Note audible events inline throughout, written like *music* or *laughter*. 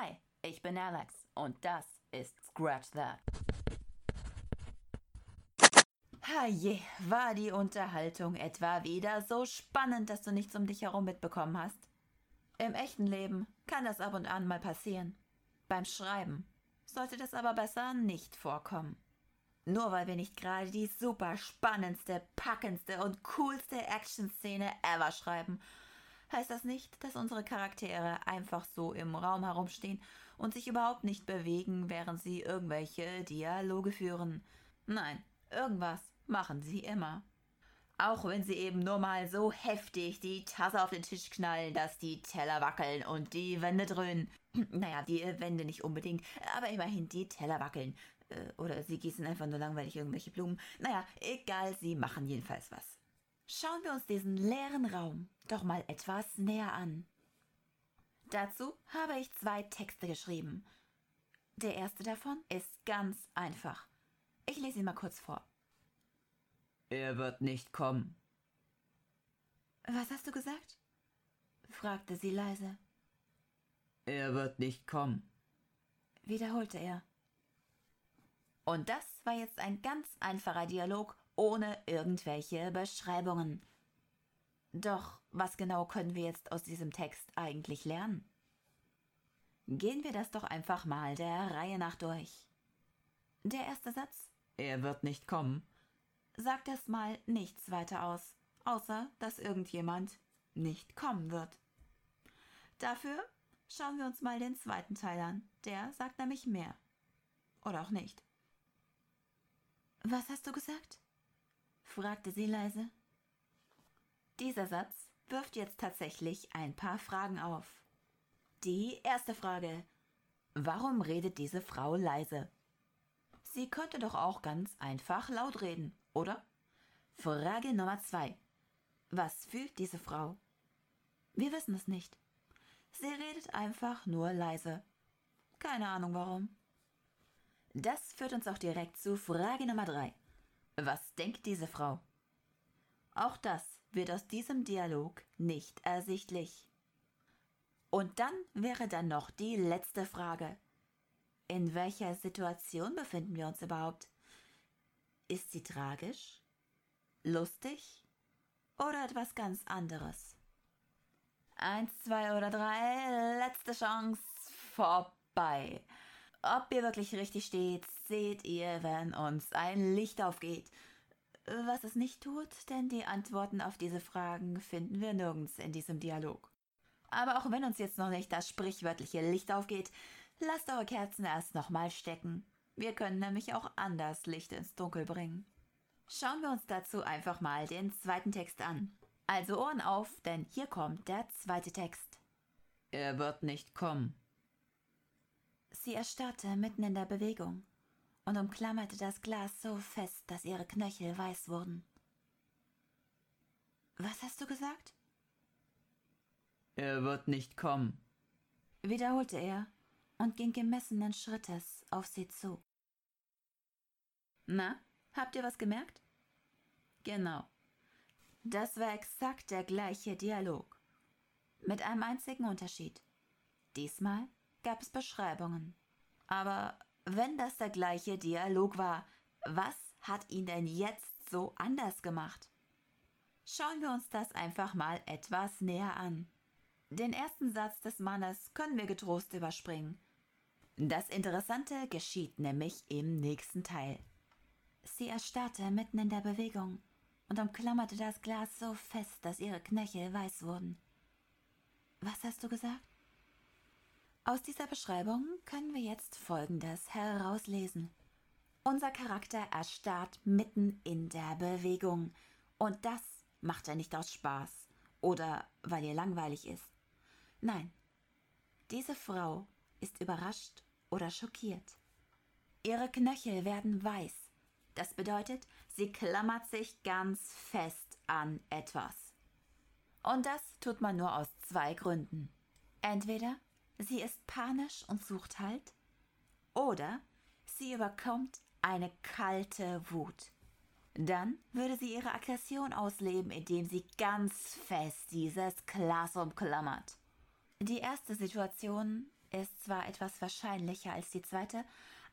Hi, ich bin Alex und das ist Scratch That. Haje, war die Unterhaltung etwa wieder so spannend, dass du nichts um dich herum mitbekommen hast? Im echten Leben kann das ab und an mal passieren. Beim Schreiben sollte das aber besser nicht vorkommen. Nur weil wir nicht gerade die super spannendste, packendste und coolste Action-Szene ever schreiben, heißt das nicht, dass unsere Charaktere einfach so im Raum herumstehen und sich überhaupt nicht bewegen, während sie irgendwelche Dialoge führen. Nein, irgendwas machen sie immer. Auch wenn sie eben nur mal so heftig die Tasse auf den Tisch knallen, dass die Teller wackeln und die Wände dröhnen. *clears throat* Naja, die Wände nicht unbedingt, aber immerhin die Teller wackeln. Äh, oder sie gießen einfach nur langweilig irgendwelche Blumen. Naja, egal, sie machen jedenfalls was. Schauen wir uns diesen leeren Raum doch mal etwas näher an. Dazu habe ich zwei Texte geschrieben. Der erste davon ist ganz einfach. Ich lese ihn mal kurz vor. Er wird nicht kommen. Was hast du gesagt? fragte sie leise. Er wird nicht kommen, wiederholte er. Und das war jetzt ein ganz einfacher Dialog ohne irgendwelche Beschreibungen. Doch was genau können wir jetzt aus diesem Text eigentlich lernen? Gehen wir das doch einfach mal der Reihe nach durch. Der erste Satz Er wird nicht kommen sagt erstmal nichts weiter aus, außer dass irgendjemand nicht kommen wird. Dafür schauen wir uns mal den zweiten Teil an. Der sagt nämlich mehr. Oder auch nicht. Was hast du gesagt? Fragte sie leise. Dieser Satz wirft jetzt tatsächlich ein paar Fragen auf. Die erste Frage. Warum redet diese Frau leise? Sie könnte doch auch ganz einfach laut reden, oder? Frage Nummer zwei. Was fühlt diese Frau? Wir wissen es nicht. Sie redet einfach nur leise. Keine Ahnung warum. Das führt uns auch direkt zu Frage Nummer drei. Was denkt diese Frau? Auch das wird aus diesem Dialog nicht ersichtlich. Und dann wäre dann noch die letzte Frage. In welcher Situation befinden wir uns überhaupt? Ist sie tragisch? Lustig? Oder etwas ganz anderes? Eins, zwei oder drei, letzte Chance, vorbei. Ob ihr wirklich richtig steht, seht ihr, wenn uns ein Licht aufgeht. Was es nicht tut, denn die Antworten auf diese Fragen finden wir nirgends in diesem Dialog. Aber auch wenn uns jetzt noch nicht das sprichwörtliche Licht aufgeht, lasst eure Kerzen erst nochmal stecken. Wir können nämlich auch anders Licht ins Dunkel bringen. Schauen wir uns dazu einfach mal den zweiten Text an. Also Ohren auf, denn hier kommt der zweite Text. Er wird nicht kommen. Sie erstarrte mitten in der Bewegung und umklammerte das Glas so fest, dass ihre Knöchel weiß wurden. Was hast du gesagt? Er wird nicht kommen, wiederholte er und ging gemessenen Schrittes auf sie zu. Na, habt ihr was gemerkt? Genau. Das war exakt der gleiche Dialog. Mit einem einzigen Unterschied. Diesmal gab es Beschreibungen. Aber wenn das der gleiche Dialog war, was hat ihn denn jetzt so anders gemacht? Schauen wir uns das einfach mal etwas näher an. Den ersten Satz des Mannes können wir getrost überspringen. Das Interessante geschieht nämlich im nächsten Teil. Sie erstarrte mitten in der Bewegung und umklammerte das Glas so fest, dass ihre Knöchel weiß wurden. Was hast du gesagt? Aus dieser Beschreibung können wir jetzt Folgendes herauslesen. Unser Charakter erstarrt mitten in der Bewegung. Und das macht er nicht aus Spaß oder weil ihr langweilig ist. Nein, diese Frau ist überrascht oder schockiert. Ihre Knöchel werden weiß. Das bedeutet, sie klammert sich ganz fest an etwas. Und das tut man nur aus zwei Gründen. Entweder sie ist panisch und sucht Halt, oder sie überkommt eine kalte Wut. Dann würde sie ihre Aggression ausleben, indem sie ganz fest dieses Glas umklammert. Die erste Situation ist zwar etwas wahrscheinlicher als die zweite,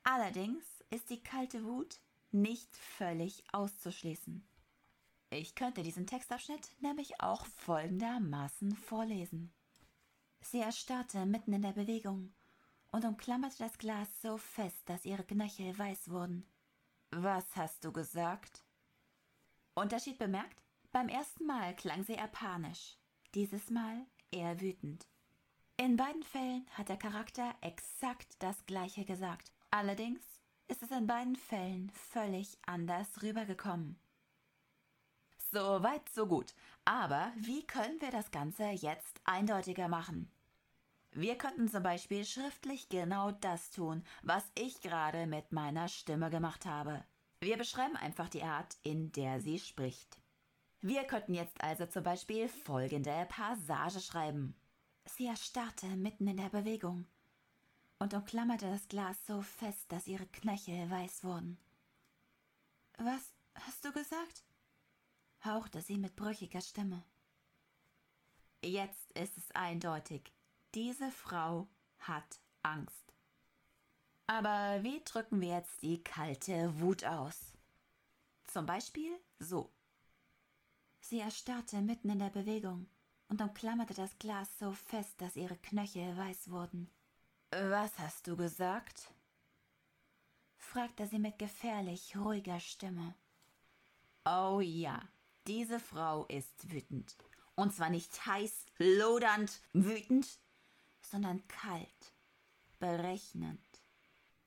allerdings ist die kalte Wut nicht völlig auszuschließen. Ich könnte diesen Textabschnitt nämlich auch folgendermaßen vorlesen. Sie erstarrte mitten in der Bewegung und umklammerte das Glas so fest, dass ihre Knöchel weiß wurden. Was hast du gesagt? Unterschied bemerkt? Beim ersten Mal klang sie eher panisch, dieses Mal eher wütend. In beiden Fällen hat der Charakter exakt das gleiche gesagt. Allerdings ist es in beiden Fällen völlig anders rübergekommen. So weit, so gut. Aber wie können wir das Ganze jetzt eindeutiger machen? Wir könnten zum Beispiel schriftlich genau das tun, was ich gerade mit meiner Stimme gemacht habe. Wir beschreiben einfach die Art, in der sie spricht. Wir könnten jetzt also zum Beispiel folgende Passage schreiben. Sie erstarrte mitten in der Bewegung und umklammerte das Glas so fest, dass ihre Knöchel weiß wurden. Was hast du gesagt? hauchte sie mit brüchiger Stimme. Jetzt ist es eindeutig. Diese Frau hat Angst. Aber wie drücken wir jetzt die kalte Wut aus? Zum Beispiel so. Sie erstarrte mitten in der Bewegung und umklammerte das Glas so fest, dass ihre Knöchel weiß wurden. Was hast du gesagt? fragte sie mit gefährlich ruhiger Stimme. Oh ja, diese Frau ist wütend. Und zwar nicht heiß, lodernd, wütend, sondern kalt, berechnend.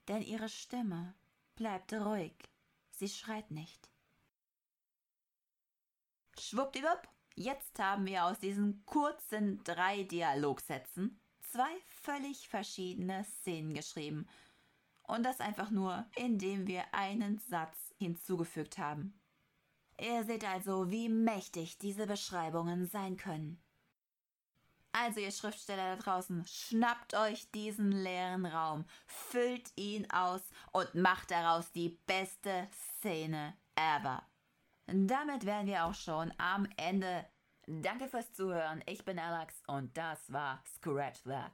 Denn ihre Stimme bleibt ruhig, sie schreit nicht. Schwuppdiwupp, jetzt haben wir aus diesen kurzen drei Dialogsätzen zwei völlig verschiedene Szenen geschrieben. Und das einfach nur, indem wir einen Satz hinzugefügt haben. Ihr seht also, wie mächtig diese Beschreibungen sein können. Also ihr Schriftsteller da draußen, schnappt euch diesen leeren Raum, füllt ihn aus und macht daraus die beste Szene ever. Damit wären wir auch schon am Ende. Danke fürs Zuhören. Ich bin Alex und das war Scratch That.